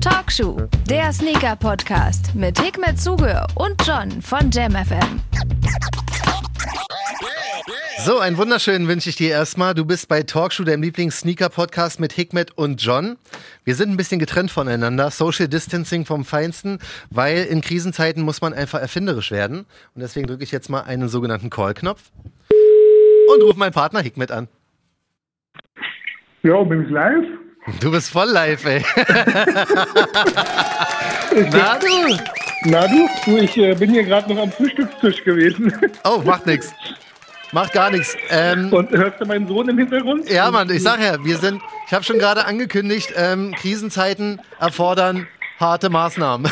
Talkshow, der Sneaker-Podcast mit Hikmet Zuge und John von JamFM. So, einen wunderschönen wünsche ich dir erstmal. Du bist bei Talkshow, deinem Lieblings-Sneaker-Podcast mit Hikmet und John. Wir sind ein bisschen getrennt voneinander, Social Distancing vom Feinsten, weil in Krisenzeiten muss man einfach erfinderisch werden. Und deswegen drücke ich jetzt mal einen sogenannten Call-Knopf und rufe meinen Partner Hikmet an. Ja, bin ich live? Du bist voll live, ey. Na du? Na du? du ich äh, bin hier gerade noch am Frühstückstisch gewesen. Oh, macht nix. Macht gar nichts. Ähm, Und hörst du meinen Sohn im Hintergrund? ja, Mann, ich sag ja, wir sind, ich habe schon gerade angekündigt, ähm, Krisenzeiten erfordern harte Maßnahmen.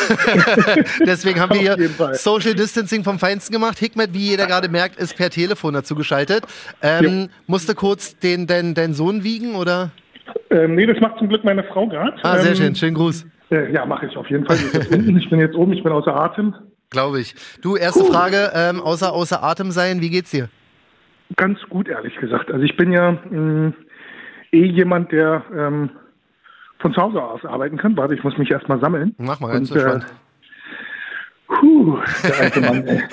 Deswegen haben wir hier. Social Distancing vom Feinsten gemacht. Hikmet, wie jeder gerade merkt, ist per Telefon dazu geschaltet. Ähm, musste kurz den, den, deinen Sohn wiegen, oder? Ähm, nee, das macht zum Glück meine Frau gerade. Ah, sehr ähm, schön. Schönen Gruß. Äh, ja, mache ich auf jeden Fall. Ich bin jetzt oben, ich bin außer Atem. Glaube ich. Du, erste Frage, ähm, außer außer Atem sein, wie geht's dir? Ganz gut, ehrlich gesagt. Also ich bin ja mh, eh jemand, der ähm, von zu Hause aus arbeiten kann. Warte, ich muss mich erstmal sammeln. Mach mal ganz Und, äh. Puh, der alte Mann, ey.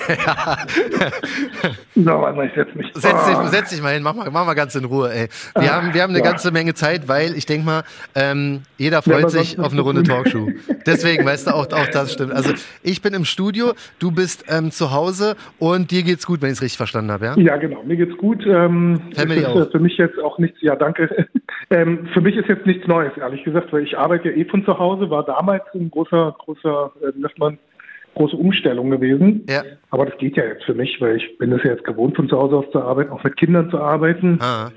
So, warte, ich setz mich. Setz dich, Ah. setz dich mal hin, mach mal, mach mal ganz in Ruhe, ey. Wir, haben, wir haben eine ja. ganze Menge Zeit, weil ich denke mal, ähm, jeder Ja, freut aber sich auf eine Runde. Talkshow. Deswegen, weißt du, auch, auch das stimmt. Also ich bin im Studio, du bist ähm, zu Hause und dir geht's gut, wenn ich es richtig verstanden habe, ja? Ja, genau. Mir geht's gut. Ähm, Family ist, auch. äh, Für mich jetzt auch nichts, ja, danke. ähm, für mich ist jetzt nichts Neues, ehrlich gesagt, weil ich arbeite ja eh von zu Hause, war damals ein großer, großer, äh, sagt man, große Umstellung gewesen. Ja. Aber das geht ja jetzt für mich, weil ich bin es ja jetzt gewohnt, von zu Hause aus zu arbeiten, auch mit Kindern zu arbeiten. Ah,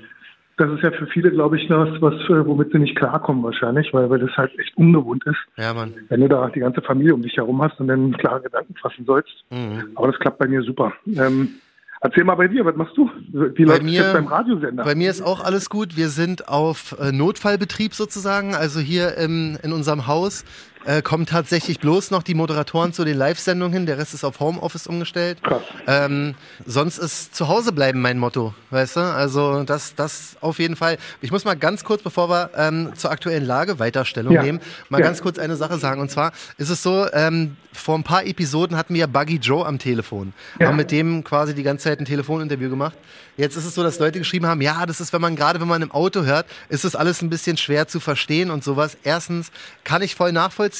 Das ist ja für viele, glaube ich, was, was äh, womit sie nicht klarkommen wahrscheinlich, weil, weil das halt echt ungewohnt ist, ja, Mann. wenn du da die ganze Familie um dich herum hast und dann klare Gedanken fassen sollst. Mhm. Aber das klappt bei mir super. Ähm, erzähl mal bei dir, was machst du? Wie Bei läuft es beim Radiosender? Bei mir ist auch alles gut. Wir sind auf äh, Notfallbetrieb sozusagen. Also hier im, in unserem Haus äh, kommen tatsächlich bloß noch die Moderatoren zu den Live-Sendungen hin. Der Rest ist auf Homeoffice umgestellt. Krass. Ähm, sonst ist zu Hause bleiben mein Motto, weißt du? Also das, das auf jeden Fall. Ich muss mal ganz kurz, bevor wir ähm, zur aktuellen Lage weiter Stellung Ja. nehmen, mal Ja. ganz kurz eine Sache sagen. Und zwar ist es so, ähm, vor ein paar Episoden hatten wir ja Buggy Joe am Telefon. Ja. Haben mit dem quasi die ganze Zeit ein Telefoninterview gemacht. Jetzt ist es so, dass Leute geschrieben haben, ja, das ist, wenn man gerade, wenn man im Auto hört, ist das alles ein bisschen schwer zu verstehen und sowas. Erstens kann ich voll nachvollziehen.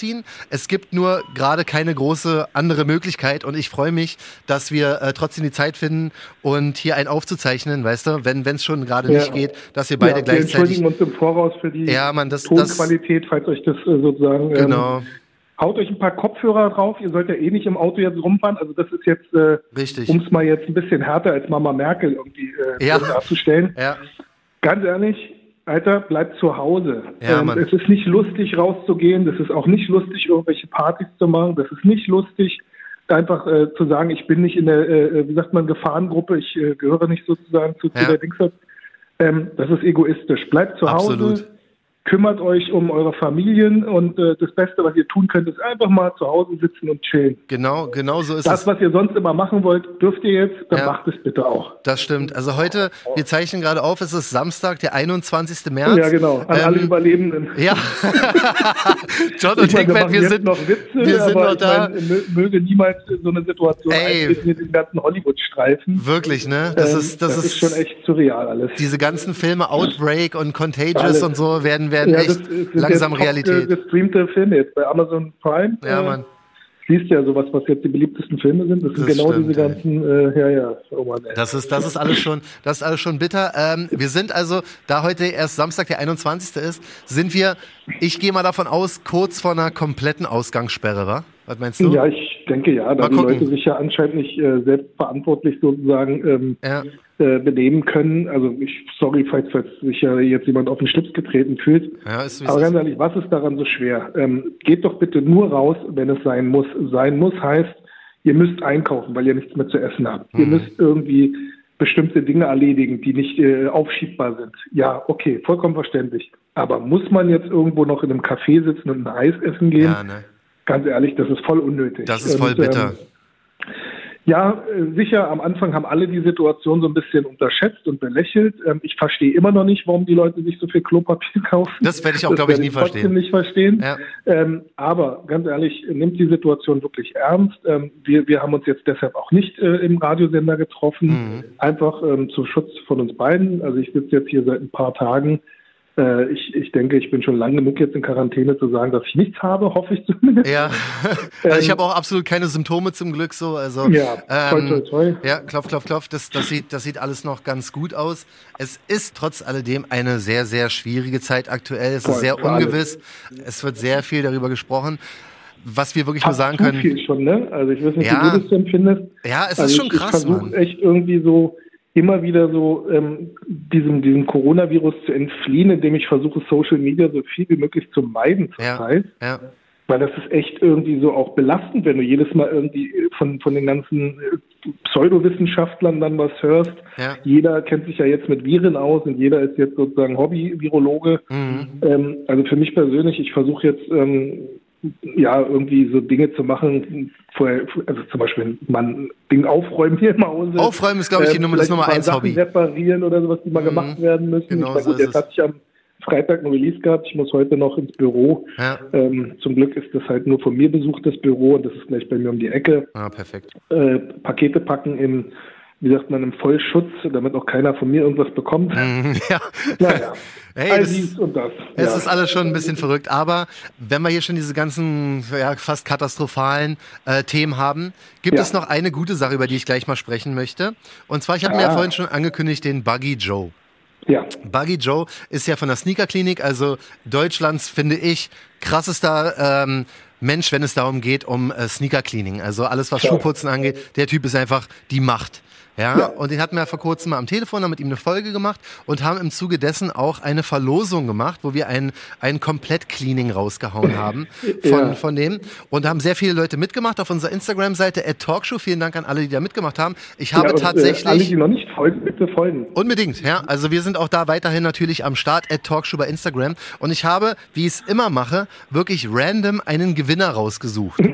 Es gibt nur gerade keine große andere Möglichkeit und ich freue mich, dass wir äh, trotzdem die Zeit finden und hier einen aufzuzeichnen, weißt du, wenn es schon gerade Ja. nicht geht, dass wir beide ja, wir gleichzeitig. entschuldigen uns im Voraus für die Ja, Mann, das- Tonqualität, falls euch das äh, sozusagen. ähm, Genau, Haut euch ein paar Kopfhörer drauf. Ihr sollt ja eh nicht im Auto jetzt rumfahren. Also das ist jetzt, äh, richtig. um es mal jetzt ein bisschen härter als Mama Merkel irgendwie äh, Ja. darzustellen. Ja, Ganz ehrlich, Alter, bleibt zu Hause. Ja, ähm, es ist nicht lustig rauszugehen. Das ist auch nicht lustig, irgendwelche Partys zu machen. Das ist nicht lustig, einfach äh, zu sagen, ich bin nicht in der, äh, wie sagt man, Gefahrengruppe. Ich äh, gehöre nicht sozusagen zu, Ja. zu der Dings. Ähm, das ist egoistisch. Bleibt zu Absolut. Hause. Kümmert euch um eure Familien und äh, das Beste, was ihr tun könnt, ist einfach mal zu Hause sitzen und chillen. genau, genau so ist Das, es. was ihr sonst immer machen wollt, dürft ihr jetzt, dann Ja. macht es bitte auch. Das stimmt. Also heute, wir zeichnen gerade auf, es ist Samstag, der 21. März. Ja, genau. An alle Ähm, Überlebenden. Ja. John und Ich meine, wir Hickman, wir sind, noch Witze, wir sind aber noch da. Meine, mö- möge niemals so eine Situation Ey. eintreten mit den ganzen Hollywood-Streifen. Wirklich, ne? Das Ähm, ist, das, ist, schon echt surreal alles. Diese ganzen Filme, Outbreak und Contagious Alles. und so, werden, werden Ja, echt das sind langsam Realität. gestreamte Filme jetzt bei Amazon Prime. Ja, äh, Mann. Siehst ja sowas, was jetzt die beliebtesten Filme sind. Das sind Das genau stimmt, diese ganzen, äh, ja, ja, oh Mann, ey. Das ist, das ist alles schon, das ist alles schon bitter. Ähm, wir sind also, da heute erst Samstag, der 21. ist, sind wir, ich gehe mal davon aus, kurz vor einer kompletten Ausgangssperre, wa? Was meinst du? Ja, ich denke ja, da die. Leute sich ja anscheinend nicht äh, selbstverantwortlich sozusagen ähm, Ja. Äh, benehmen können. Also ich, sorry, falls, falls sich ja jetzt jemand auf den Schlips getreten fühlt. Ja, ist Aber ganz ehrlich, was ist daran so schwer? Ähm, geht doch bitte nur raus, wenn es sein muss. Sein muss heißt, ihr müsst einkaufen, weil ihr nichts mehr zu essen habt. Mhm. Ihr müsst irgendwie bestimmte Dinge erledigen, die nicht äh, aufschiebbar sind. Ja, okay, vollkommen verständlich. Aber muss man jetzt irgendwo noch in einem Café sitzen und ein Eis essen gehen? Ja, ne? Ganz ehrlich, das ist voll unnötig. Das ist voll bitter. Ähm, Ja, äh, sicher. Am Anfang haben alle die Situation so ein bisschen unterschätzt und belächelt. Ähm, ich verstehe immer noch nicht, warum die Leute sich so viel Klopapier kaufen. Das werde ich auch, glaube ich, nie verstehen. nicht verstehen. Ja. Ähm, aber ganz ehrlich, nimmt die Situation wirklich ernst. Ähm, wir, wir haben uns jetzt deshalb auch nicht äh, im Radiosender getroffen, mhm. einfach zum Schutz von uns beiden. Also ich sitze jetzt hier seit ein paar Tagen äh, ich, ich denke, ich bin schon lang genug jetzt in Quarantäne zu sagen, dass ich nichts habe, hoffe ich zumindest. Ja, also ich ähm, habe auch absolut keine Symptome zum Glück so. Also, ja, toll, ähm, toll, toll. Ja, klopf, klopf, klopf. Das, das, sieht, das sieht alles noch ganz gut aus. Es ist trotz alledem eine sehr, sehr schwierige Zeit aktuell. Es Voll, ist sehr ungewiss. Alles. Es wird sehr viel darüber gesprochen was wir wirklich Hast nur sagen können. Viel schon, ne? Also ich weiß nicht, ja, wie du das empfindest. Ja, es also ist schon ich, krass. Ich versuche echt irgendwie so immer wieder so ähm, diesem, diesem Coronavirus zu entfliehen, indem ich versuche, Social Media so viel wie möglich zu meiden zurzeit. Ja, ja. Weil das ist echt irgendwie so auch belastend, wenn du jedes Mal irgendwie von, von den ganzen äh, Pseudowissenschaftlern dann was hörst. Ja. Jeder kennt sich ja jetzt mit Viren aus und jeder ist jetzt sozusagen Hobby-Virologe. Mhm. Ähm, also für mich persönlich, ich versuche jetzt ähm, ja, irgendwie so Dinge zu machen, vorher, also zum Beispiel man Ding aufräumen hier im Hause. Aufräumen ist, glaube ich, die Nummer, das Nummer eins Hobby. reparieren oder sowas, die mal mhm. gemacht werden müssen. Genau, ich meine, gut, jetzt hatte ich am Freitag ein Release gehabt, ich muss heute noch ins Büro. Ja. Ähm, zum Glück ist das halt nur von mir besuchtes Büro und das ist gleich bei mir um die Ecke. Ah, perfekt. Äh, Pakete packen im wie sagt man, im Vollschutz, damit auch keiner von mir irgendwas bekommt. Ja. Naja. Hey, All dies und das. Es ja. ist alles schon ein bisschen verrückt, aber wenn wir hier schon diese ganzen ja, fast katastrophalen äh, Themen haben, gibt ja. es noch eine gute Sache, über die ich gleich mal sprechen möchte. Und zwar, ich habe mir ja vorhin schon angekündigt, den Buggy Joe. Ja. Buggy Joe ist ja von der Sneaker Klinik, also Deutschlands, finde ich, krassester ähm, Mensch, wenn es darum geht, um äh, Sneaker Cleaning. Also alles, was Schuhputzen angeht. Der Typ ist einfach die Macht. Ja, ja, und den hatten wir vor kurzem mal am Telefon, haben mit ihm eine Folge gemacht und haben im Zuge dessen auch eine Verlosung gemacht, wo wir ein, ein Komplett-Cleaning rausgehauen haben von, ja. von dem. Und haben sehr viele Leute mitgemacht auf unserer Instagram-Seite at Talkshow. Vielen Dank an alle, die da mitgemacht haben. Ich habe ja, tatsächlich. Äh, alle, die noch nicht folgen, bitte folgen. Unbedingt, ja. Also wir sind auch da weiterhin natürlich am Start at Talkshow bei Instagram. Und ich habe, wie ich es immer mache, wirklich random einen Gewinner rausgesucht.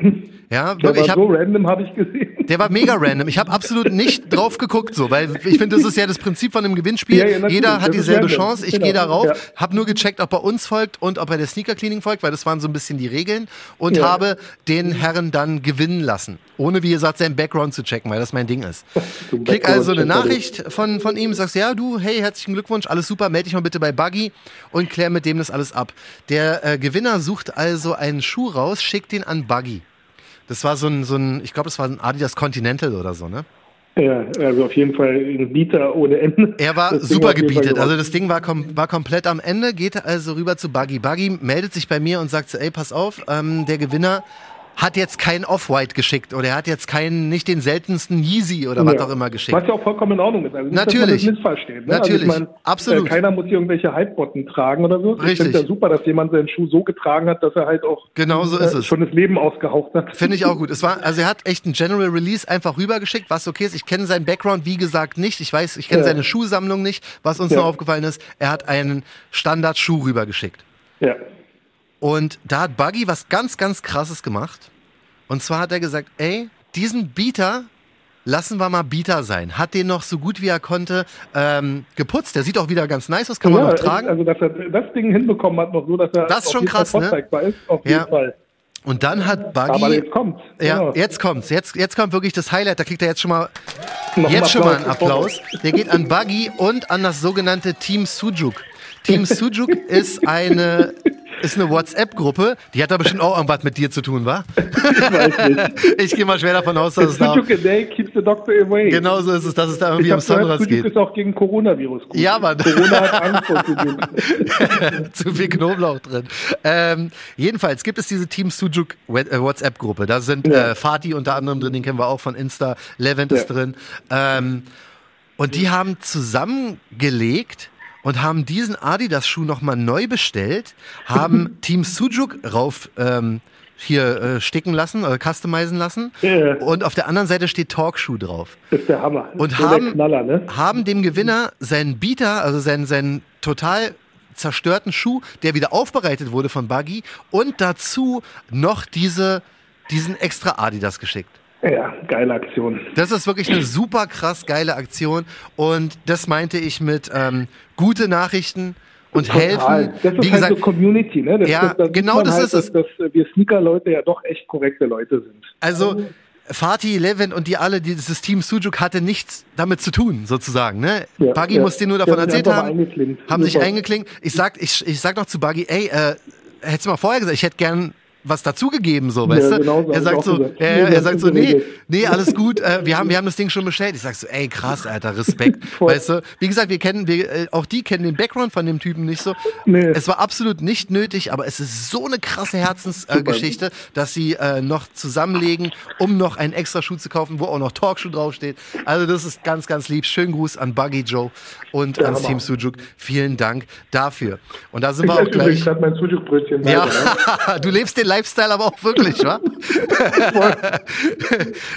Ja, war ich hab, so random habe ich gesehen. Der war mega random. Ich habe absolut nicht drauf geguckt, so, weil ich finde, das ist ja das Prinzip von einem Gewinnspiel. Ja, ja, Jeder hat dieselbe Chance. Ich genau. gehe darauf, ja. habe nur gecheckt, ob er uns folgt und ob er der Sneaker Cleaning folgt, weil das waren so ein bisschen die Regeln und ja. habe den Herren dann gewinnen lassen, ohne wie gesagt seinen Background zu checken, weil das mein Ding ist. Klick also eine Nachricht von, von ihm, sagst ja, du, hey, herzlichen Glückwunsch, alles super, melde dich mal bitte bei Buggy und klär mit dem das alles ab. Der äh, Gewinner sucht also einen Schuh raus, schickt den an Buggy. Das war so ein, so ein ich glaube, das war ein Adidas Continental oder so, ne? Ja, also auf jeden Fall ein Bieter ohne Ende. Er war das super gebietet. Also das Ding war, kom war komplett am Ende, geht also rüber zu Buggy. Buggy meldet sich bei mir und sagt so, ey, pass auf, ähm, der Gewinner hat jetzt kein Off-White geschickt oder er hat jetzt keinen, nicht den seltensten Yeezy oder was auch immer geschickt. Was ja auch vollkommen in Ordnung ist. Also nicht, Natürlich. Dass man das. Ne? Natürlich. Also ich mein, Absolut. Äh, keiner muss hier irgendwelche Hypebotten tragen oder so. Richtig. Ich finde ja super, dass jemand seinen Schuh so getragen hat, dass er halt auch genau so ist äh, es. schon das Leben ausgehaucht hat. Finde ich auch gut. Es war, also er hat echt ein General Release einfach rübergeschickt, was okay ist. Ich kenne seinen Background, wie gesagt, nicht. Ich weiß, ich kenne ja. seine Schuhsammlung nicht. Was uns ja. noch aufgefallen ist, er hat einen Standard-Schuh rübergeschickt. Ja. Und da hat Buggy was ganz, ganz krasses gemacht. Und zwar hat er gesagt, ey, diesen Bieter lassen wir mal Bieter sein. Hat den noch so gut wie er konnte ähm, geputzt. Der sieht auch wieder ganz nice aus, kann ja, man noch tragen. Also, dass er das Ding hinbekommen hat, noch so, dass er das ist schon krass, ne? ist, auf jeden ja. Fall. Und dann hat Buggy. Aber jetzt kommt's. Ja, genau. jetzt kommt's. Jetzt, jetzt kommt wirklich das Highlight. Da kriegt er jetzt schon mal, noch jetzt schon mal einen Applaus. Der geht an Buggy und an das sogenannte Team Sujuk. Team Sujuk ist eine ist eine WhatsApp-Gruppe, die hat da bestimmt auch irgendwas mit dir zu tun, wa? Ich weiß nicht. Ich gehe mal schwer davon aus, dass es da... Sujuk a day keeps the doctor away. Genau so ist es, dass es da irgendwie ich um Sunrise geht. ist auch gegen Coronavirus gut. Ja, Mann. Corona hat Angst vor Zu viel Knoblauch drin. Ähm, jedenfalls gibt es diese Team Sujuk äh, WhatsApp-Gruppe. Da sind ja. äh, Fatih unter anderem drin, den kennen wir auch von Insta. Levent ja. ist drin. Ähm, und die haben zusammengelegt, und haben diesen Adidas-Schuh nochmal neu bestellt, haben Team Sujuk rauf ähm, hier äh, sticken lassen oder customizen lassen. Yeah. Und auf der anderen Seite steht Talkshoe drauf. Das ist der Hammer. Und haben, Knaller, ne? haben dem Gewinner seinen Bieter, also seinen, seinen total zerstörten Schuh, der wieder aufbereitet wurde von Buggy und dazu noch diese, diesen extra Adidas geschickt. Ja, geile Aktion. Das ist wirklich eine super krass geile Aktion und das meinte ich mit ähm, gute Nachrichten und Total. helfen. Das ist Wie halt gesagt, so Community, ne? Das, ja, das, genau das halt, ist es. Dass, dass wir Sneaker-Leute ja doch echt korrekte Leute sind. Also Fatih, Levin und die alle, dieses Team Sujuk hatte nichts damit zu tun, sozusagen. Ne? Ja, Buggy ja. muss dir nur davon ja, erzählt haben, haben sich eingeklinkt. Ich sag, ich, ich sag noch zu Buggy, ey, äh, hättest du mal vorher gesagt, ich hätte gern was dazugegeben, so, weißt ja, du? Genau, er sagt so, äh, er sagt so, nee, nee, alles gut, äh, wir haben, wir haben das Ding schon bestellt. Ich sag so, ey, krass, Alter, Respekt, weißt du? Wie gesagt, wir kennen, wir, äh, auch die kennen den Background von dem Typen nicht so. Nee. Es war absolut nicht nötig, aber es ist so eine krasse Herzensgeschichte, äh, dass sie äh, noch zusammenlegen, um noch einen extra Schuh zu kaufen, wo auch noch Talkshow draufsteht. Also das ist ganz, ganz lieb. Schönen Gruß an Buggy Joe und ja, ans Team Sujuk. Vielen Dank dafür. Und da sind ich wir auch gleich. Ich mein Sujuk-Brötchen. Ja, du lebst den Lifestyle aber auch wirklich, wa?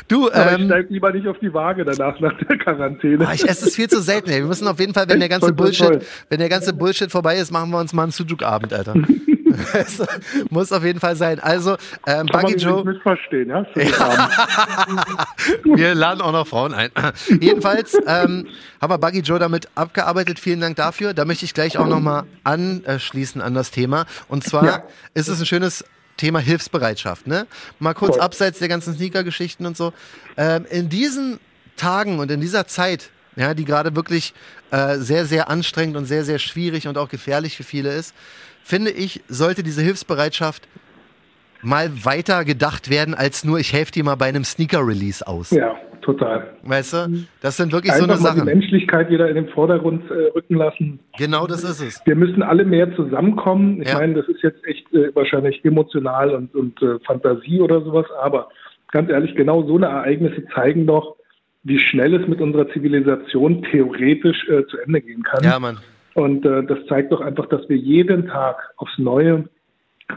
du, aber ähm, ich steig lieber nicht auf die Waage danach nach der Quarantäne. Ah, ich esse es viel zu selten. Ey. Wir müssen auf jeden Fall, wenn der ganze voll, Bullshit, voll. wenn der ganze Bullshit vorbei ist, machen wir uns mal einen Sujuk-Abend, Alter. muss auf jeden Fall sein. Also, ähm, Buggy Joe. missverstehen, ja? wir laden auch noch Frauen ein. Jedenfalls ähm, haben wir Buggy Joe damit abgearbeitet. Vielen Dank dafür. Da möchte ich gleich auch nochmal anschließen an das Thema. Und zwar ja. ist es ein schönes Thema Hilfsbereitschaft, ne? Mal kurz cool. abseits der ganzen Sneaker-Geschichten und so. Ähm, in diesen Tagen und in dieser Zeit, ja, die gerade wirklich äh, sehr, sehr anstrengend und sehr, sehr schwierig und auch gefährlich für viele ist, finde ich, sollte diese Hilfsbereitschaft mal weiter gedacht werden, als nur ich helfe dir mal bei einem Sneaker-Release aus. Ja, total. Weißt du? Das sind wirklich Einfach so eine Sache. die Menschlichkeit wieder in den Vordergrund äh, rücken lassen. Genau, das ist es. Wir müssen alle mehr zusammenkommen. Ich ja. meine, das ist jetzt echt äh, wahrscheinlich emotional und, und äh, Fantasie oder sowas, aber ganz ehrlich, genau so eine Ereignisse zeigen doch, wie schnell es mit unserer Zivilisation theoretisch äh, zu Ende gehen kann. Ja, Mann. Und äh, das zeigt doch einfach, dass wir jeden Tag aufs Neue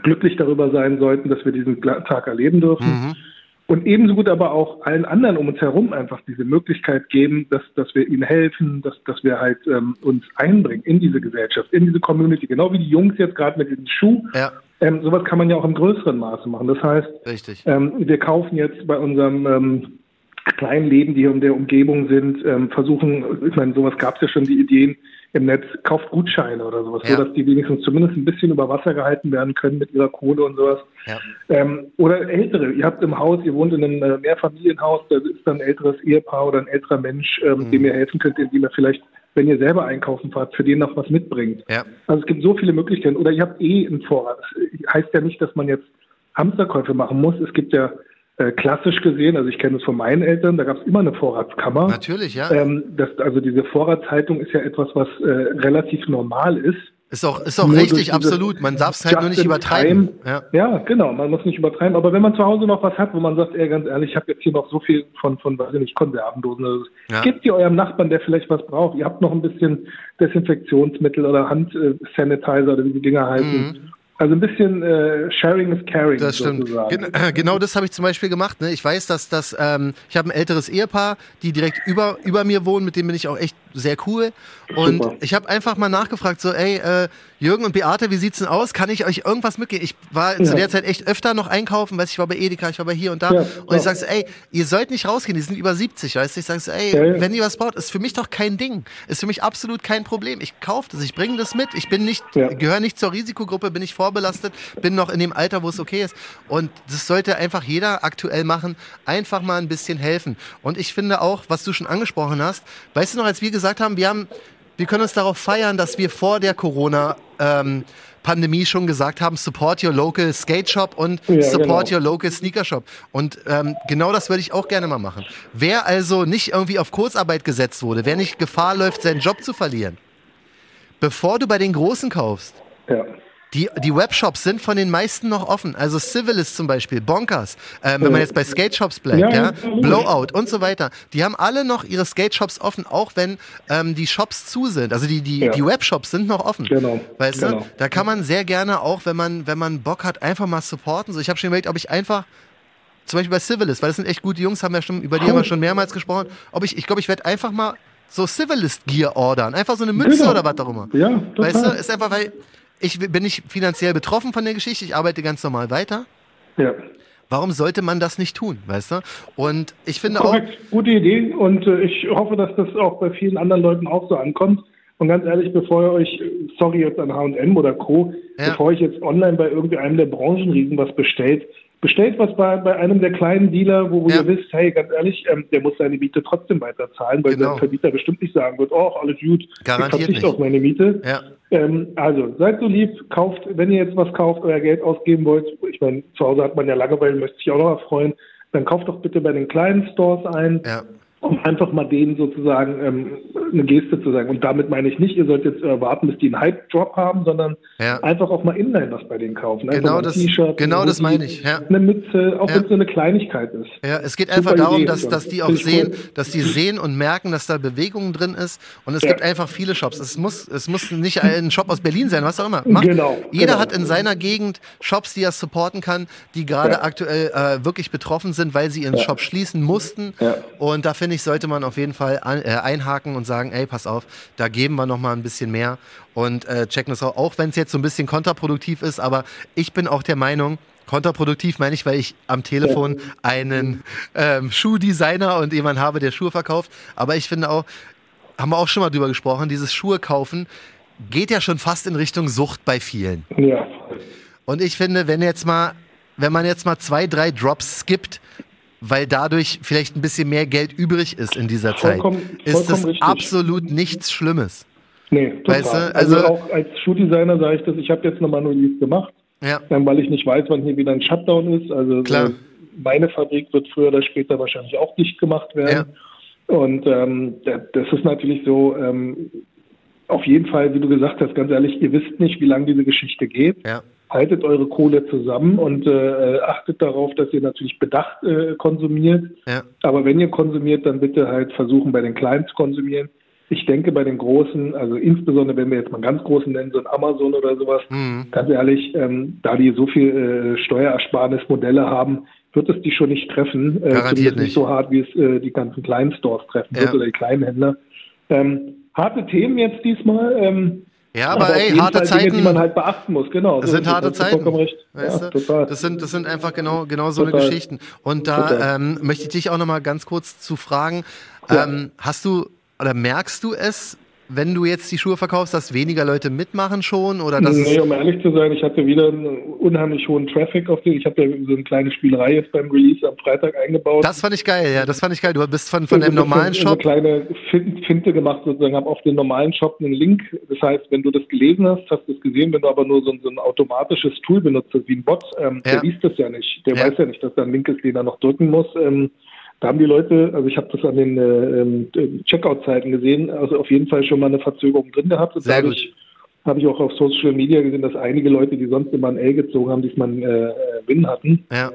glücklich darüber sein sollten, dass wir diesen Tag erleben dürfen. Mhm und ebenso gut aber auch allen anderen um uns herum einfach diese Möglichkeit geben, dass, dass wir ihnen helfen, dass, dass wir halt ähm, uns einbringen in diese Gesellschaft, in diese Community, genau wie die Jungs jetzt gerade mit diesem Schuh. Ja. Ähm, sowas kann man ja auch im größeren Maße machen. Das heißt, Richtig. Ähm, wir kaufen jetzt bei unserem ähm, kleinen Leben, die hier in der Umgebung sind, ähm, versuchen, ich meine, sowas gab es ja schon, die Ideen, im Netz, kauft Gutscheine oder sowas, ja. sodass die wenigstens zumindest ein bisschen über Wasser gehalten werden können mit ihrer Kohle und sowas. Ja. Ähm, oder Ältere, ihr habt im Haus, ihr wohnt in einem äh, Mehrfamilienhaus, da ist dann ein älteres Ehepaar oder ein älterer Mensch, ähm, mhm. dem ihr helfen könnt, indem ihr vielleicht wenn ihr selber einkaufen fahrt, für den noch was mitbringt. Ja. Also es gibt so viele Möglichkeiten. Oder ihr habt eh einen Vorrat. Das heißt ja nicht, dass man jetzt Hamsterkäufe machen muss. Es gibt ja äh, klassisch gesehen, also ich kenne es von meinen Eltern, da gab es immer eine Vorratskammer. Natürlich, ja. Ähm, das, also diese Vorratshaltung ist ja etwas, was äh, relativ normal ist. Ist auch, ist auch richtig, absolut. Man darf es halt nur nicht übertreiben. Ja. ja. genau, man muss nicht übertreiben. Aber wenn man zu Hause noch was hat, wo man sagt, ey, ganz ehrlich, ich habe jetzt hier noch so viel von, von weiß ich nicht, Konservendosen. Also, ja. Gebt ihr eurem Nachbarn, der vielleicht was braucht. Ihr habt noch ein bisschen Desinfektionsmittel oder Handsanitizer oder wie die Dinger heißen. Mhm. Also ein bisschen äh, Sharing is Caring. Das stimmt. Gen äh, genau das habe ich zum Beispiel gemacht. Ne? Ich weiß, dass das, ähm, ich habe ein älteres Ehepaar, die direkt über, über mir wohnen, mit dem bin ich auch echt sehr cool. Und Super. ich habe einfach mal nachgefragt, so, ey, äh, Jürgen und Beate, wie sieht's denn aus? Kann ich euch irgendwas mitgeben? Ich war ja. zu der Zeit echt öfter noch einkaufen, weiß ich war bei Edeka, ich war bei hier und da. Ja, und ich sage so, ey, ihr sollt nicht rausgehen, die sind über 70, weißt du? Ich sage so, ey, ja, wenn ihr was braucht, ist für mich doch kein Ding. Ist für mich absolut kein Problem. Ich kaufe das, ich bringe das mit. Ich bin nicht, gehöre nicht zur Risikogruppe, bin ich vorbelastet, bin noch in dem Alter, wo es okay ist. Und das sollte einfach jeder aktuell machen. Einfach mal ein bisschen helfen. Und ich finde auch, was du schon angesprochen hast, weißt du noch, als wir gesagt haben, wir haben wir können uns darauf feiern, dass wir vor der Corona ähm, Pandemie schon gesagt haben, support your local skate shop und ja, support genau. your local sneaker shop. Und ähm, genau das würde ich auch gerne mal machen. Wer also nicht irgendwie auf Kurzarbeit gesetzt wurde, wer nicht Gefahr läuft, seinen Job zu verlieren, bevor du bei den Großen kaufst, ja. Die, die Webshops sind von den meisten noch offen. Also Civilist zum Beispiel, Bonkers, ähm, wenn man jetzt bei Skate Shops bleibt, ja, ja, Blowout und so weiter. Die haben alle noch ihre Skate Shops offen, auch wenn ähm, die Shops zu sind. Also die, die, ja. die Webshops sind noch offen. Genau. Weißt genau. du? Da kann man sehr gerne auch, wenn man, wenn man Bock hat, einfach mal supporten. So, ich habe schon überlegt, ob ich einfach zum Beispiel bei Civilist, weil das sind echt gute Jungs, haben wir schon, über die haben wir schon mehrmals gesprochen. Ob ich, ich glaube, ich werde einfach mal so Civilist Gear ordern. Einfach so eine Mütze genau. oder was auch immer. Ja, total. Weißt du, ist einfach, weil ich bin nicht finanziell betroffen von der Geschichte, ich arbeite ganz normal weiter. Ja. Warum sollte man das nicht tun, weißt du? Und ich finde Korrekt. auch. Gute Idee und äh, ich hoffe, dass das auch bei vielen anderen Leuten auch so ankommt. Und ganz ehrlich, bevor ihr euch, sorry jetzt an H&M oder Co., ja. bevor ich jetzt online bei irgendeinem der Branchenriesen was bestellt, bestellt was bei, bei einem der kleinen Dealer, wo, ja. ihr wisst, hey, ganz ehrlich, ähm, der muss seine Miete trotzdem weiter zahlen, weil genau. der Vermieter bestimmt nicht sagen wird, oh, alles gut, Garantiert ich verzichte auf meine Miete. Ja. Ähm, also, seid so lieb, kauft, wenn ihr jetzt was kauft, euer Geld ausgeben wollt, ich meine, zu Hause hat man ja Langeweile, möchte sich auch noch erfreuen, dann kauft doch bitte bei den kleinen Stores ein. Ja um einfach mal denen sozusagen ähm, eine Geste zu sagen. Und damit meine ich nicht, ihr sollt jetzt erwarten, bis die einen Hype-Drop haben, sondern ja. einfach auch mal inline was bei denen kaufen. Einfach genau das, genau das meine ich. Ja. Eine Mütze, auch ja. wenn es so eine Kleinigkeit ist. Ja, es geht einfach Super darum, dass, dass die auch sehen, dass die sehen und merken, dass da Bewegung drin ist. Und es gibt einfach viele Shops. Es muss, es muss nicht ein Shop aus Berlin sein, was auch immer. Macht. Genau. Jeder genau. hat in seiner Gegend Shops, die er supporten kann, die gerade aktuell äh, wirklich betroffen sind, weil sie ihren Shop schließen mussten. Und da finde ich, sollte man auf jeden Fall an, äh, einhaken und sagen, ey, pass auf, da geben wir noch mal ein bisschen mehr und äh, checken das auch, auch wenn es jetzt so ein bisschen kontraproduktiv ist, aber ich bin auch der Meinung, kontraproduktiv meine ich, weil ich am Telefon einen ähm, Schuhdesigner und jemanden habe, der Schuhe verkauft, aber ich finde auch, haben wir auch schon mal drüber gesprochen, dieses Schuhe kaufen geht ja schon fast in Richtung Sucht bei vielen. Ja. Und ich finde, wenn jetzt mal wenn man jetzt mal zwei, drei Drops skippt, weil dadurch vielleicht ein bisschen mehr Geld übrig ist in dieser vollkommen, Zeit, ist das richtig. absolut nichts Schlimmes. Nee, total. Weißt du? also, also, auch als Schuhdesigner sage ich das, ich habe jetzt nochmal nur Release gemacht, ja. weil ich nicht weiß, wann hier wieder ein Shutdown ist. Also Klar. meine Fabrik wird früher oder später wahrscheinlich auch dicht gemacht werden. Ja. Und ähm, das ist natürlich so, ähm, auf jeden Fall, wie du gesagt hast, ganz ehrlich, ihr wisst nicht, wie lange diese Geschichte geht. Ja haltet eure Kohle zusammen und äh, achtet darauf, dass ihr natürlich bedacht äh, konsumiert. Ja. Aber wenn ihr konsumiert, dann bitte halt versuchen, bei den Kleinen zu konsumieren. Ich denke, bei den Großen, also insbesondere wenn wir jetzt mal ganz Großen nennen, so ein Amazon oder sowas, mhm. ganz ehrlich, ähm, da die so viel äh, Steuerersparnismodelle haben, wird es die schon nicht treffen. Äh, Garantiert nicht. nicht so hart, wie es äh, die ganzen kleinen Stores treffen ja. wird oder die kleinen Händler. Ähm, harte Themen jetzt diesmal. Ähm, ja, aber, aber ey, harte Fall Zeiten. Dinge, die man halt beachten muss, genau. Das so sind harte Zeiten. Recht. Weißt ja, total. Das sind, das sind einfach genau, genau so total. eine Geschichten. Und da ähm, möchte ich dich auch nochmal ganz kurz zu fragen. Ja. Ähm, hast du oder merkst du es, wenn du jetzt die Schuhe verkaufst, dass weniger Leute mitmachen schon? Oder dass nee, um ehrlich zu sein, ich hatte wieder einen unheimlich hohen Traffic auf den. Ich habe ja so eine kleine Spielerei jetzt beim Release am Freitag eingebaut. Das fand ich geil, ja, das fand ich geil. Du bist von, von dem normalen Shop. Ich habe eine kleine Finte gemacht sozusagen, habe auf den normalen Shop einen Link. Das heißt, wenn du das gelesen hast, hast du es gesehen. Wenn du aber nur so ein, so ein automatisches Tool benutzt, wie ein Bot, ähm, ja. der liest das ja nicht. Der ja. weiß ja nicht, dass da ein Link ist, den er noch drücken muss. Ähm, da haben die Leute, also ich habe das an den äh, ähm, Checkout-Zeiten gesehen, also auf jeden Fall schon mal eine Verzögerung drin gehabt. Und Sehr dadurch habe ich auch auf Social Media gesehen, dass einige Leute, die sonst immer ein L gezogen haben, diesmal ein äh, Win hatten. Ja.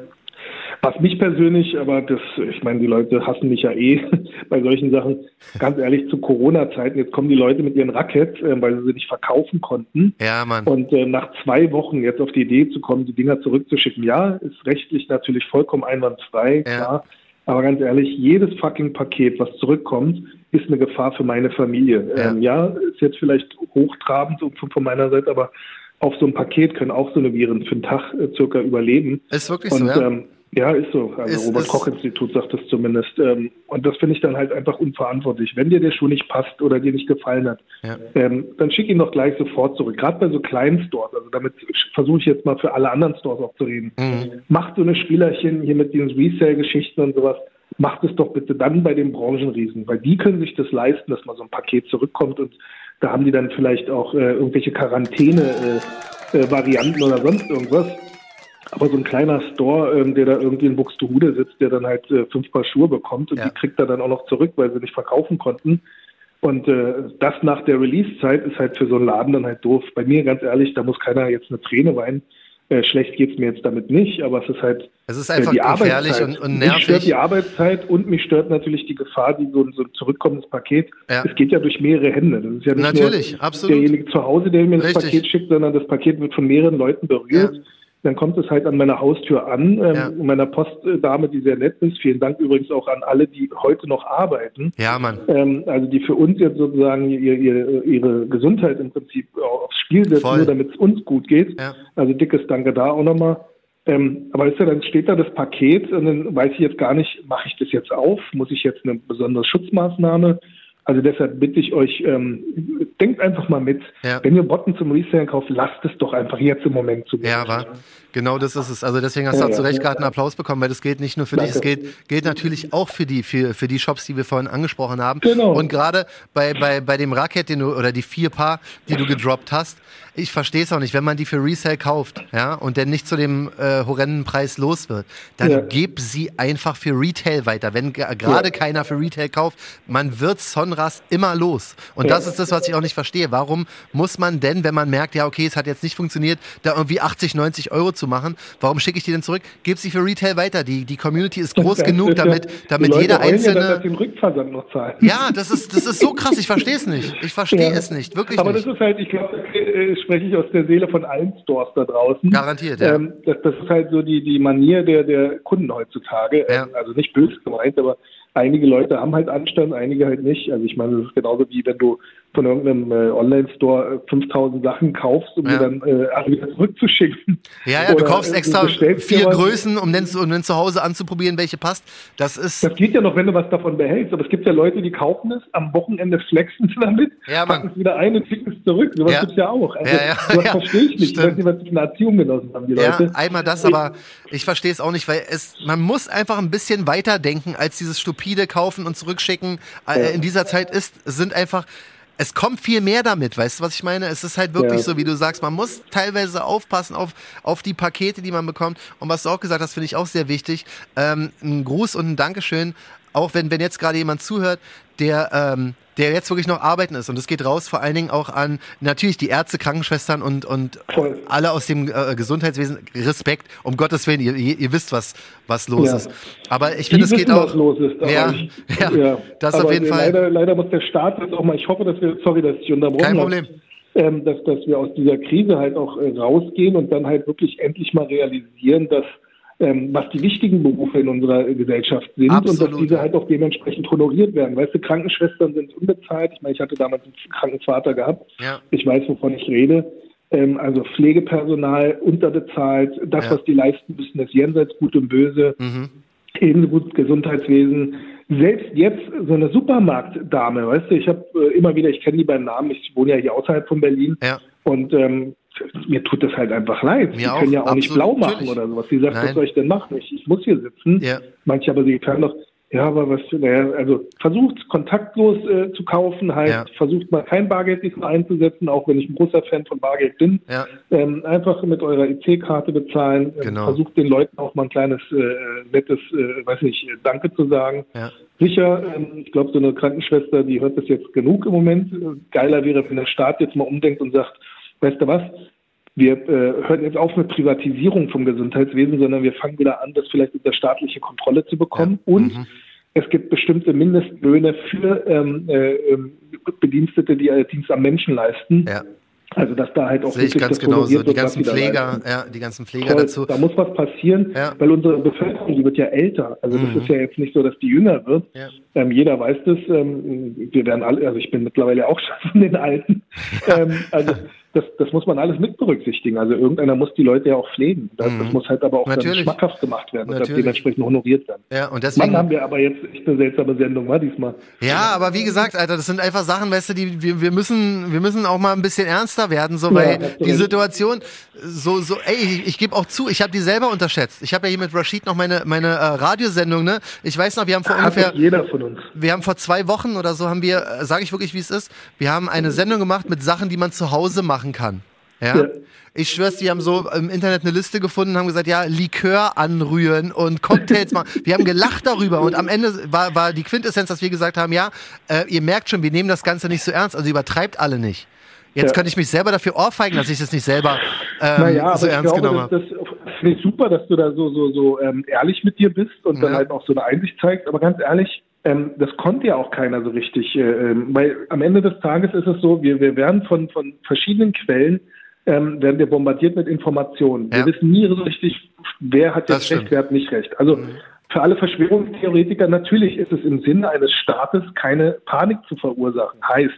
Was mich persönlich, aber das, ich meine, die Leute hassen mich ja eh bei solchen Sachen. Ganz ehrlich, zu Corona-Zeiten, jetzt kommen die Leute mit ihren Rackets, äh, weil sie sie nicht verkaufen konnten. Ja, Mann. Und äh, nach zwei Wochen jetzt auf die Idee zu kommen, die Dinger zurückzuschicken, ja, ist rechtlich natürlich vollkommen einwandfrei, ja. klar. Aber ganz ehrlich, jedes fucking Paket, was zurückkommt, ist eine Gefahr für meine Familie. Ja, ähm, ja ist jetzt vielleicht hochtrabend von meiner Seite, aber auf so ein Paket können auch so eine Viren für einen Tag äh, circa überleben. Ist wirklich Und, so, ja? Ähm, ja, ist so. Also Robert-Koch-Institut sagt das zumindest. Ähm, und das finde ich dann halt einfach unverantwortlich. Wenn dir der Schuh nicht passt oder dir nicht gefallen hat, ja. ähm, dann schick ihn doch gleich sofort zurück. Gerade bei so kleinen Stores, also damit versuche ich jetzt mal für alle anderen Stores auch zu reden. Mhm. Macht so eine Spielerchen hier mit diesen Resale-Geschichten und sowas. Macht es doch bitte dann bei den Branchenriesen, weil die können sich das leisten, dass mal so ein Paket zurückkommt und da haben die dann vielleicht auch äh, irgendwelche Quarantäne-Varianten äh, äh, oder sonst irgendwas aber so ein kleiner Store, ähm, der da irgendwie in Buxtehude sitzt, der dann halt äh, fünf Paar Schuhe bekommt und ja. die kriegt er dann auch noch zurück, weil sie nicht verkaufen konnten. Und äh, das nach der Release-Zeit ist halt für so einen Laden dann halt doof. Bei mir, ganz ehrlich, da muss keiner jetzt eine Träne weinen. Äh, schlecht geht's mir jetzt damit nicht, aber es ist halt es ist einfach äh, die gefährlich und, und nervig. Mich stört die Arbeitszeit und mich stört natürlich die Gefahr, die so, so ein zurückkommendes Paket. Ja. Es geht ja durch mehrere Hände. Das ist ja nicht natürlich, nur absolut. derjenige zu Hause, der mir das Paket schickt, sondern das Paket wird von mehreren Leuten berührt. Ja dann kommt es halt an meiner Haustür an, ähm, ja. meiner Postdame, die sehr nett ist. Vielen Dank übrigens auch an alle, die heute noch arbeiten. Ja, Mann. Ähm, also die für uns jetzt sozusagen ihr, ihr, ihre Gesundheit im Prinzip aufs Spiel setzen, nur damit es uns gut geht. Ja. Also dickes Danke da auch nochmal. Ähm, aber ist ja, dann steht da das Paket und dann weiß ich jetzt gar nicht, mache ich das jetzt auf? Muss ich jetzt eine besondere Schutzmaßnahme also deshalb bitte ich euch, ähm, denkt einfach mal mit. Ja. Wenn ihr Botten zum Resellen kauft, lasst es doch einfach jetzt im Moment zu. Ja, aber genau das ist es. Also deswegen hast du ja, auch zu Recht gerade einen Applaus bekommen, weil das gilt nicht nur für Danke. dich, es gilt, gilt natürlich auch für die, für, für die Shops, die wir vorhin angesprochen haben. Genau. Und gerade bei, bei, bei dem Racket, den du, oder die vier Paar, die du gedroppt hast, ich verstehe es auch nicht, wenn man die für Resale kauft, ja, und der nicht zu dem äh, horrenden Preis los wird, dann ja. gib sie einfach für Retail weiter. Wenn gerade ja. keiner für Retail kauft, man wird Sonras immer los. Und ja. das ist das, was ich auch nicht verstehe. Warum muss man denn, wenn man merkt, ja, okay, es hat jetzt nicht funktioniert, da irgendwie 80, 90 Euro zu machen, warum schicke ich die denn zurück? Gib sie für Retail weiter. Die, die Community ist groß das genug, damit, damit jeder einzelne. Ja, das ist, das ist so krass, ich verstehe es nicht. Ich verstehe es nicht, wirklich Aber nicht. das ist halt, ich glaube, spreche ich aus der Seele von allen Stores da draußen. Garantiert, ja. Ähm, das, das, ist halt so die, die Manier der, der Kunden heutzutage. Ja. Ähm, also nicht böse gemeint, aber einige Leute haben halt Anstand, einige halt nicht. Also ich meine, das ist genauso wie wenn du von irgendeinem äh, Online-Store 5000 Sachen kaufst, um ja. die dann äh, alle wieder zurückzuschicken. Ja, ja, du kaufst extra vier Größen, um dann, um dann zu Hause anzuprobieren, welche passt. Das ist. Das geht ja noch, wenn du was davon behältst. Aber es gibt ja Leute, die kaufen es, am Wochenende flexen sie damit, ja, packen es wieder ein und schicken es zurück. So was ja. gibt's ja auch. Also, ja, ja, sowas ja. verstehe ich nicht. Stimmt. Ich weiß nicht, was für eine Erziehung genossen haben, die Leute. Ja, einmal das, aber ich verstehe es auch nicht, weil es, man muss einfach ein bisschen weiter denken als dieses stupide Kaufen und Zurückschicken. Äh, in dieser Zeit ist, sind einfach es kommt viel mehr damit, weißt du, was ich meine? Es ist halt wirklich ja. so, wie du sagst, man muss teilweise aufpassen auf, auf die Pakete, die man bekommt. Und was du auch gesagt hast, finde ich auch sehr wichtig. Ähm, ein Gruß und ein Dankeschön, auch wenn, wenn jetzt gerade jemand zuhört, der ähm, der jetzt wirklich noch arbeiten ist. Und es geht raus vor allen Dingen auch an natürlich die Ärzte, Krankenschwestern und, und alle aus dem äh, Gesundheitswesen. Respekt, um Gottes Willen, ihr, ihr wisst, was, was los ja. ist. Aber ich finde, es geht auch. Was los ist, ja, ich, ja, ja, das aber auf jeden Fall. Leider, leider muss der Staat jetzt auch mal, ich hoffe, dass wir, sorry, dass ich unterbrochen Kein Problem. Habe, ähm, dass, dass wir aus dieser Krise halt auch äh, rausgehen und dann halt wirklich endlich mal realisieren, dass was die wichtigen Berufe in unserer Gesellschaft sind Absolut. und dass diese halt auch dementsprechend honoriert werden. Weißt du, Krankenschwestern sind unbezahlt. Ich meine, ich hatte damals einen Krankenvater gehabt. Ja. Ich weiß, wovon ich rede. Ähm, also Pflegepersonal unterbezahlt. Das, ja. was die leisten müssen, ist jenseits gut und böse. Mhm. Ebenso gut Gesundheitswesen. Selbst jetzt so eine Supermarktdame, weißt du, ich habe äh, immer wieder, ich kenne die beim Namen, ich wohne ja hier außerhalb von Berlin. Ja. Und ähm, mir tut das halt einfach leid. Mir auch, können ja auch absolut, nicht blau machen natürlich. oder sowas. Sie sagt, Nein. was soll ich denn machen? Ich, ich muss hier sitzen. Ja. Manche aber, sie können doch, ja, aber was, naja, also versucht kontaktlos äh, zu kaufen, halt, ja. versucht mal kein Bargeld diesmal einzusetzen, auch wenn ich ein großer Fan von Bargeld bin. Ja. Ähm, einfach mit eurer EC-Karte bezahlen. Ähm, genau. versucht den Leuten auch mal ein kleines, äh, nettes, äh, weiß nicht, Danke zu sagen. Ja. Sicher, ähm, ich glaube, so eine Krankenschwester, die hört das jetzt genug im Moment. Geiler wäre, wenn der Staat jetzt mal umdenkt und sagt, weißt du was, wir äh, hören jetzt auf mit Privatisierung vom Gesundheitswesen, sondern wir fangen wieder an, das vielleicht unter staatliche Kontrolle zu bekommen. Ja. Und mhm. es gibt bestimmte Mindestlöhne für ähm, äh, ähm, Bedienstete, die äh, Dienst am Menschen leisten. Ja. Also dass da halt auch Sehe ich ganz genauso. Die ganzen Pfleger, ja, die ganzen Pfleger Voll, dazu. Da muss was passieren, ja. weil unsere Bevölkerung, die wird ja älter. Also mhm. das ist ja jetzt nicht so, dass die jünger wird. Ja. Ähm, jeder weiß das. Ähm, wir werden alle, also ich bin mittlerweile auch schon von den Alten. ähm, also das, das muss man alles mit berücksichtigen. Also irgendeiner muss die Leute ja auch pflegen. Das, mhm. das muss halt aber auch schmackhaft gemacht werden Natürlich. und das dementsprechend honoriert werden. Ja, und deswegen Mann, haben wir aber jetzt echt eine seltsame Sendung, war diesmal. Ja, aber wie gesagt, Alter, das sind einfach Sachen, weißt du, die wir, wir müssen wir müssen auch mal ein bisschen ernster werden, so weil ja, die Situation so so ey, ich, ich gebe auch zu, ich habe die selber unterschätzt. Ich habe ja hier mit Rashid noch meine meine äh, Radiosendung, ne? Ich weiß noch, wir haben vor Hat ungefähr jeder von uns. Wir haben vor zwei Wochen oder so haben wir, äh, sage ich wirklich, wie es ist, wir haben eine Sendung gemacht mit Sachen, die man zu Hause machen kann. Ja. ja. Ich schwör's, die haben so im Internet eine Liste gefunden, haben gesagt, ja, Likör anrühren und Cocktails machen. Wir haben gelacht darüber und am Ende war, war die Quintessenz, dass wir gesagt haben, ja, äh, ihr merkt schon, wir nehmen das Ganze nicht so ernst, also übertreibt alle nicht. Jetzt ja. könnte ich mich selber dafür ohrfeigen, dass ich das nicht selber ähm, naja, so ernst glaube, genommen habe. Das, das finde ich super, dass du da so, so, so ähm, ehrlich mit dir bist und ja. dann halt auch so eine Einsicht zeigst. Aber ganz ehrlich, ähm, das konnte ja auch keiner so richtig, äh, ähm, weil am Ende des Tages ist es so, wir, wir werden von, von verschiedenen Quellen ähm, werden wir bombardiert mit Informationen. Ja. Wir wissen nie so richtig, wer hat jetzt recht, wer hat nicht recht. Also mhm. für alle Verschwörungstheoretiker natürlich ist es im Sinne eines Staates keine Panik zu verursachen. Heißt,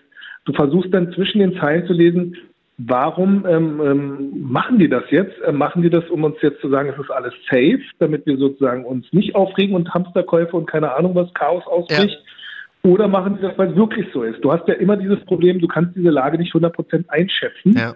du versuchst dann zwischen den Zeilen zu lesen, warum ähm, ähm, machen die das jetzt? Äh, machen die das, um uns jetzt zu sagen, es ist alles safe, damit wir sozusagen uns nicht aufregen und Hamsterkäufe und keine Ahnung was, Chaos ausbricht? Ja. Oder machen die das, weil es wirklich so ist? Du hast ja immer dieses Problem, du kannst diese Lage nicht 100% einschätzen. Ja.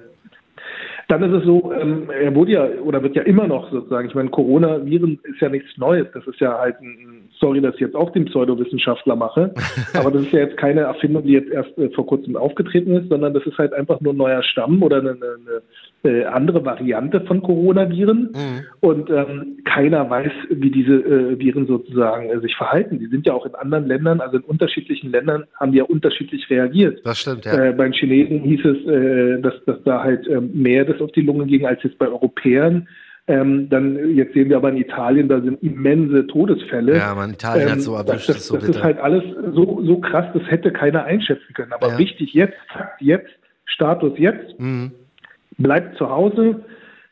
Dann ist es so, ähm, er wurde ja oder wird ja immer noch sozusagen, ich meine, Coronaviren ist ja nichts Neues. Das ist ja halt ein, sorry, dass ich jetzt auch den Pseudowissenschaftler mache, aber das ist ja jetzt keine Erfindung, die jetzt erst äh, vor kurzem aufgetreten ist, sondern das ist halt einfach nur ein neuer Stamm oder eine, eine, äh, andere Variante von Coronaviren. Mhm. Und ähm, keiner weiß, wie diese äh, Viren sozusagen äh, sich verhalten. Die sind ja auch in anderen Ländern, also in unterschiedlichen Ländern, haben die ja unterschiedlich reagiert. Das stimmt, ja. Äh, bei den Chinesen hieß es, äh, dass, dass da halt ähm, mehr das auf die Lunge ging als jetzt bei Europäern. Ähm, dann jetzt sehen wir aber in Italien, da sind immense Todesfälle. Ja, man, Italien ähm, hat so erwischt. Das, das, so das ist halt alles so, so krass, das hätte keiner einschätzen können. Aber ja. wichtig jetzt, jetzt, Status jetzt, mhm. bleibt zu Hause,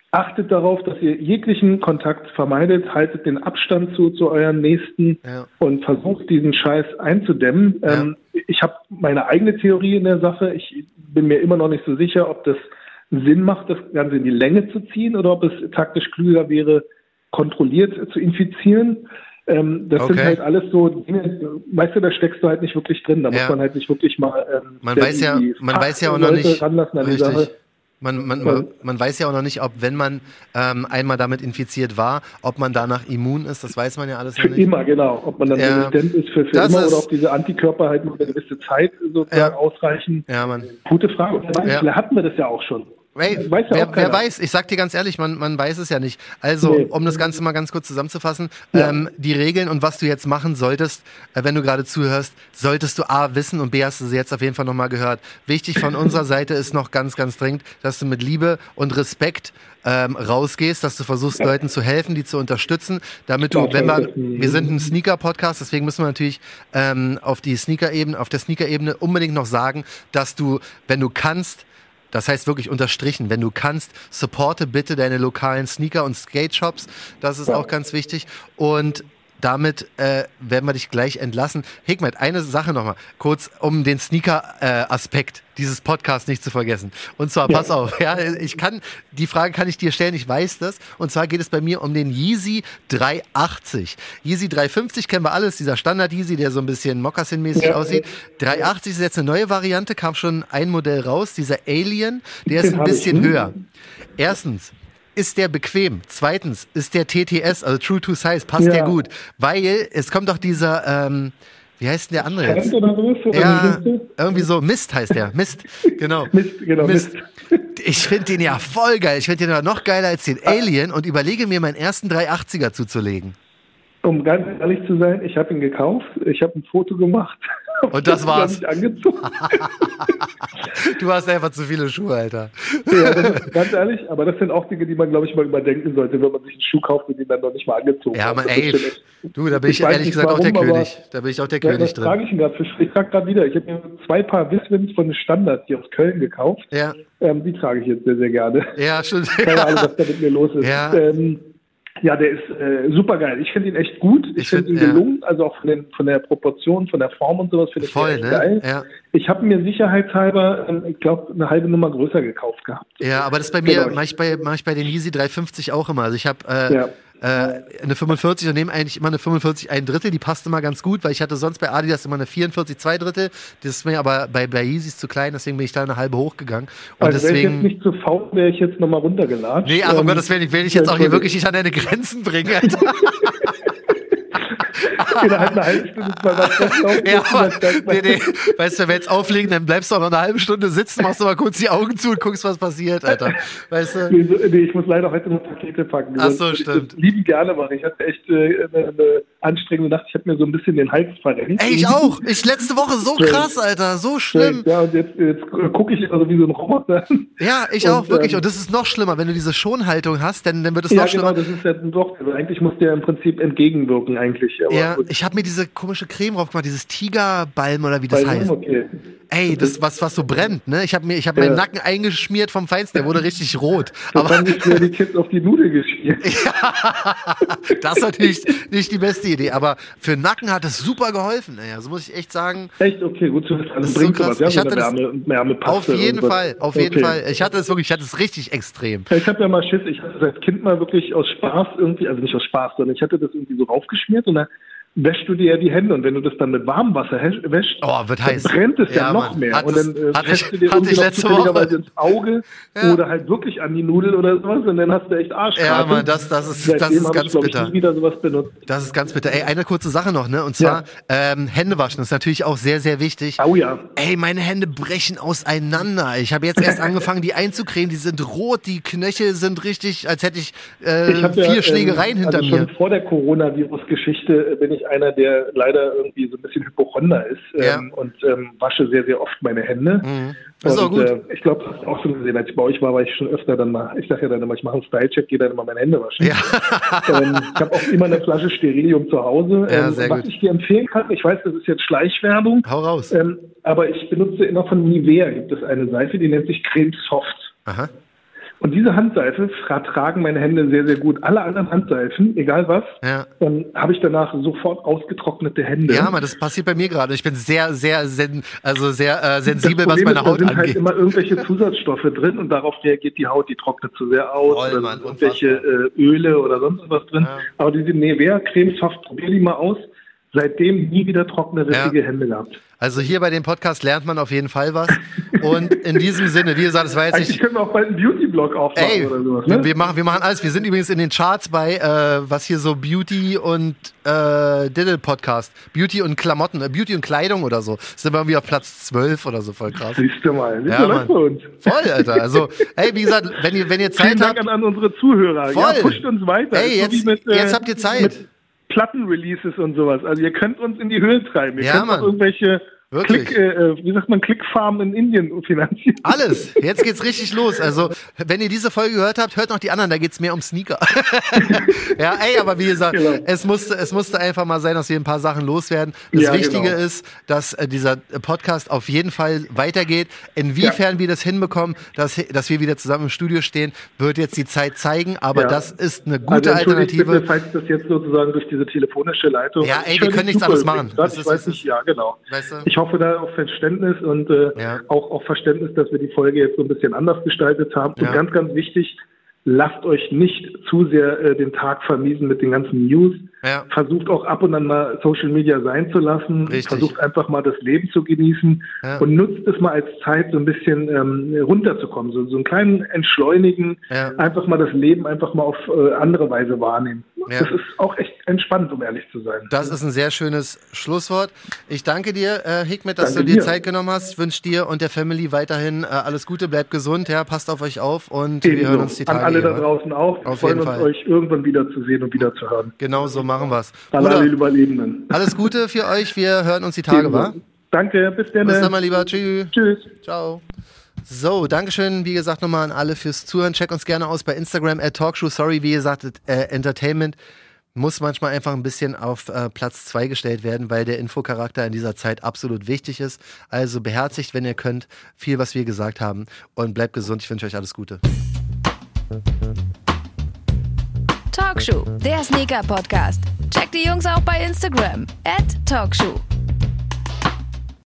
achtet darauf, dass ihr jeglichen Kontakt vermeidet, haltet den Abstand zu, zu euren Nächsten ja. und versucht diesen Scheiß einzudämmen. Ja. Ähm, ich habe meine eigene Theorie in der Sache. Ich bin mir immer noch nicht so sicher, ob das Sinn macht, das Ganze in die Länge zu ziehen oder ob es taktisch klüger wäre, kontrolliert zu infizieren. Ähm, das okay. sind halt alles so Dinge, weißt du, da steckst du halt nicht wirklich drin. Da ja. muss man halt nicht wirklich mal. Ähm, man weiß ja, man weiß ja auch noch nicht. Richtig. Man, man, man, man, weiß ja auch noch nicht, ob, wenn man ähm, einmal damit infiziert war, ob man danach immun ist, das weiß man ja alles noch nicht. Für immer, genau. Ob man dann ja, resistent ist für, für immer ist oder ob diese Antikörper halt nur eine gewisse Zeit sozusagen ja. ausreichen. Ja, Mann. Gute Frage. Und ja. hatten wir das ja auch schon. Ray, weiß ja wer, wer, weiß, ich sag dir ganz ehrlich, man, man weiß es ja nicht. Also, nee. um das Ganze mal ganz kurz zusammenzufassen, ja. ähm, die Regeln und was du jetzt machen solltest, äh, wenn du gerade zuhörst, solltest du A wissen und B hast du sie jetzt auf jeden Fall nochmal gehört. Wichtig von unserer Seite ist noch ganz, ganz dringend, dass du mit Liebe und Respekt ähm, rausgehst, dass du versuchst, ja. Leuten zu helfen, die zu unterstützen, damit du, wenn man, wir sind ein Sneaker-Podcast, deswegen müssen wir natürlich ähm, auf die Sneaker-Ebene, auf der Sneaker-Ebene unbedingt noch sagen, dass du, wenn du kannst, das heißt wirklich unterstrichen, wenn du kannst, supporte bitte deine lokalen Sneaker- und Skate-Shops. Das ist ja. auch ganz wichtig. Und damit äh, werden wir dich gleich entlassen. Hikmet, eine Sache nochmal, kurz, um den Sneaker-Aspekt äh, dieses Podcasts nicht zu vergessen. Und zwar, ja. pass auf, ja, ich kann, die Frage kann ich dir stellen, ich weiß das. Und zwar geht es bei mir um den Yeezy 380. Yeezy 350 kennen wir alles, dieser Standard-Yeezy, der so ein bisschen Moccasin-mäßig ja. aussieht. 380 ist jetzt eine neue Variante, kam schon ein Modell raus, dieser Alien, der ist ein bisschen höher. Erstens, ist der bequem? Zweitens, ist der TTS, also True to Size, passt ja. der gut? Weil es kommt doch dieser, ähm, wie heißt denn der andere jetzt? Oder ja, irgendwie so Mist heißt der. Mist, genau. Mist, genau. Mist. Mist. Ich finde den ja voll geil. Ich finde den noch geiler als den Alien und überlege mir meinen ersten 380er zuzulegen. Um ganz ehrlich zu sein, ich habe ihn gekauft, ich habe ein Foto gemacht. Und das war's. Du hast einfach zu viele Schuhe, Alter. Ja, ist, ganz ehrlich, aber das sind auch Dinge, die man, glaube ich, mal überdenken sollte, wenn man sich einen Schuh kauft und den dann noch nicht mal angezogen ja, hat. Ja, ey, du, da bin ich, ich ehrlich gesagt warum, auch der König. Da bin ich auch der ja, König drin. trage ich gerade. Ich trage gerade wieder. Ich habe mir zwei Paar Wisswins von Standard hier aus Köln gekauft. Ja. Ähm, die trage ich jetzt sehr, sehr gerne. Ja, schon. Keine Ahnung, was da mit mir los ist. Ja. Ähm, ja, der ist äh, super geil. Ich finde ihn echt gut. Ich, ich finde find ihn gelungen, ja. also auch von, den, von der Proportion, von der Form und sowas finde ich Voll, ne? geil. Ja. Ich habe mir sicherheitshalber, ähm, ich glaube, eine halbe Nummer größer gekauft gehabt. Ja, aber das bei mir genau. mache ich bei, mach ich bei den Yeezy 350 auch immer. Also ich habe äh, ja. Äh, eine 45 und nehme eigentlich immer eine 45 ein Drittel, die passt immer ganz gut, weil ich hatte sonst bei Adidas immer eine 44 zwei Drittel. Das ist mir aber bei, bei Yeezys zu klein, deswegen bin ich da eine halbe hochgegangen. Und also deswegen. Wäre ich jetzt nicht zu faul, wäre ich jetzt nochmal runtergeladen. Nee, aber ähm, Gottes Willen, ich will dich jetzt auch hier wirklich nicht an deine Grenzen bringen, Alter. innerhalb einer halben Stunde was festlaufen. Ja, aber, nee, nee. Weißt du, wenn wir jetzt auflegen, dann bleibst du auch noch eine halbe Stunde sitzen, machst du mal kurz die Augen zu und guckst, was passiert, Alter. Weißt du? Nee, so, nee ich muss leider heute noch Pakete packen. Ach so, stimmt. Ich lieben gerne machen. Ich hatte echt äh, eine, eine, anstrengende Nacht. Ich habe mir so ein bisschen den Hals verrenkt. Ey, ich auch. Ich letzte Woche so krass, Alter. So schlimm. Ja, und jetzt, jetzt gucke ich also wie so ein Roboter. Ja, ich und, auch, wirklich. Ähm, und das ist noch schlimmer. Wenn du diese Schonhaltung hast, dann, dann wird es ja, noch schlimmer. Genau, das ist ja doch. Also eigentlich muss der im Prinzip entgegenwirken, eigentlich. Aber ja. Ich habe mir diese komische Creme drauf gemacht, dieses Tigerbalm oder wie das Balm, heißt. Okay. Ey, das was was so brennt, ne? Ich habe mir ich habe ja. meinen Nacken eingeschmiert vom Feinsten, der wurde richtig rot. Das aber haben mir die Kids auf die Nudel geschmiert. ja, das ist natürlich nicht die beste Idee, aber für den Nacken hat es super geholfen. Naja, so muss ich echt sagen. Echt okay, gut zu wissen. Das bringt so. Was, ja, ich hatte das, Wärme, auf jeden Fall, auf okay. jeden Fall. Ich hatte es wirklich, ich hatte es richtig extrem. Ich habe ja mal Schiss, ich hatte als Kind mal wirklich aus Spaß irgendwie, also nicht aus Spaß, sondern ich hatte das irgendwie so raufgeschmiert und dann wäschst du dir ja die Hände und wenn du das dann mit warmem Wasser wäschst, oh, wird heiß. brennt es ja, ja noch Mann. mehr. Hat und dann äh, hatte du dir ich letzte Woche ins Auge ja. oder halt wirklich an die Nudel oder sowas und dann hast du echt Arsch. Ja, Mann, das, das ist, das ist ganz ich, bitter. Ich, wieder sowas benutzt. Das ist ganz bitter. Ey, eine kurze Sache noch, ne? Und zwar ja. ähm, Hände waschen ist natürlich auch sehr, sehr wichtig. Oh ja. Ey, meine Hände brechen auseinander. Ich habe jetzt erst angefangen, die einzucremen. Die sind rot, die Knöchel sind richtig, als hätte ich, äh, ich vier ja, Schlägereien ähm, hinter also mir. Schon vor der Coronavirus-Geschichte bin ich einer der leider irgendwie so ein bisschen Hypochonder ist ja. ähm, und ähm, wasche sehr, sehr oft meine Hände. Mhm. Das ist auch gut. Äh, ich glaube, das auch so gesehen. Als ich bei euch war, war ich schon öfter dann mal, ich sage ja dann immer, ich mache einen Style-Check, gehe dann immer meine Hände waschen. Ja. ähm, ich habe auch immer eine Flasche Sterilium zu Hause. Ja, ähm, was gut. ich dir empfehlen kann, ich weiß, das ist jetzt Schleichwerbung. Hau raus. Ähm, aber ich benutze immer von Nivea, gibt es eine Seife, die nennt sich Creme Soft. Aha. Und diese Handseife vertragen meine Hände sehr, sehr gut. Alle anderen Handseifen, egal was, ja. dann habe ich danach sofort ausgetrocknete Hände. Ja, aber das passiert bei mir gerade. Ich bin sehr, sehr, sen also sehr äh, sensibel, was meine ist, Haut angeht. Da sind halt immer irgendwelche Zusatzstoffe drin und darauf reagiert die Haut, die trocknet zu sehr aus. Voll, Mann, irgendwelche äh, Öle oder sonst was drin. Ja. Aber diese Nivea-Creme Soft, probier die mal aus. Seitdem nie wieder trockene, richtige ja. Hände gehabt. Also hier bei dem Podcast lernt man auf jeden Fall was. Und in diesem Sinne, wie gesagt, es war jetzt Eigentlich nicht. können wir auch bald einen Beauty-Blog aufmachen ey, oder sowas. Ne? Wir, machen, wir machen alles. Wir sind übrigens in den Charts bei, äh, was hier so Beauty und äh, Diddle-Podcast. Beauty und Klamotten, äh, Beauty und Kleidung oder so. Sind wir irgendwie auf Platz 12 oder so, voll krass. Siehst du mal, ja, Mann. Voll, Alter. Also, ey, wie gesagt, wenn ihr, wenn ihr Zeit Vielen Dank habt. an unsere Zuhörer. Voll. Ja, pusht uns weiter. Ey, jetzt, mit, äh, jetzt habt ihr Zeit. Plattenreleases und sowas. Also ihr könnt uns in die Höhe treiben. Ihr ja, könnt Mann. auch irgendwelche Wirklich? Klick, äh, wie sagt man, Klickfarmen in Indien finanzieren. Alles. Jetzt geht's richtig los. Also, wenn ihr diese Folge gehört habt, hört noch die anderen, da geht's mehr um Sneaker. ja, ey, aber wie gesagt, genau. es, musste, es musste einfach mal sein, dass wir ein paar Sachen loswerden. Das ja, Wichtige genau. ist, dass äh, dieser Podcast auf jeden Fall weitergeht. Inwiefern ja. wir das hinbekommen, dass, dass wir wieder zusammen im Studio stehen, wird jetzt die Zeit zeigen, aber ja. das ist eine gute also, Alternative. Bitte, falls das jetzt sozusagen durch diese telefonische Leitung. Ja, ey, wir können nichts anderes machen. Das, ich weiß nicht, ja, genau. Weißt du? Ich ich hoffe da auf Verständnis und äh, ja. auch auf Verständnis, dass wir die Folge jetzt so ein bisschen anders gestaltet haben. Und ganz, ganz wichtig, lasst euch nicht zu sehr äh, den Tag vermiesen mit den ganzen News. Ja. Versucht auch ab und an mal Social Media sein zu lassen. Richtig. Versucht einfach mal das Leben zu genießen ja. und nutzt es mal als Zeit, so ein bisschen ähm, runterzukommen, so, so einen kleinen Entschleunigen, ja. einfach mal das Leben einfach mal auf äh, andere Weise wahrnehmen. Das ist auch echt entspannt, um ehrlich zu sein. Das ist ein sehr schönes Schlusswort. Ich danke dir, äh, Hikmet, dass danke du dir, dir Zeit genommen hast. Ich wünsche dir und der Family weiterhin äh, alles Gute, bleibt gesund, ja, passt auf euch auf und Ebenso. wir hören uns die Tage. An alle da draußen auch. Wir auf freuen uns, Fall. euch irgendwann wieder zu sehen und wieder zu hören. Genau so machen wir es. Alle Überlebenden. Alles Gute für euch. Wir hören uns die Tage, wa? Danke, bis dann. Bis dann mal lieber. Tschüss. Tschüss. Ciao. So, Dankeschön, wie gesagt, nochmal an alle fürs Zuhören. Check uns gerne aus bei Instagram at Talkshow. Sorry, wie gesagt, äh, Entertainment muss manchmal einfach ein bisschen auf äh, Platz 2 gestellt werden, weil der Infocharakter in dieser Zeit absolut wichtig ist. Also beherzigt, wenn ihr könnt, viel, was wir gesagt haben. Und bleibt gesund. Ich wünsche euch alles Gute. Talkshow, der Sneaker-Podcast. Checkt die Jungs auch bei Instagram. At Talkshow.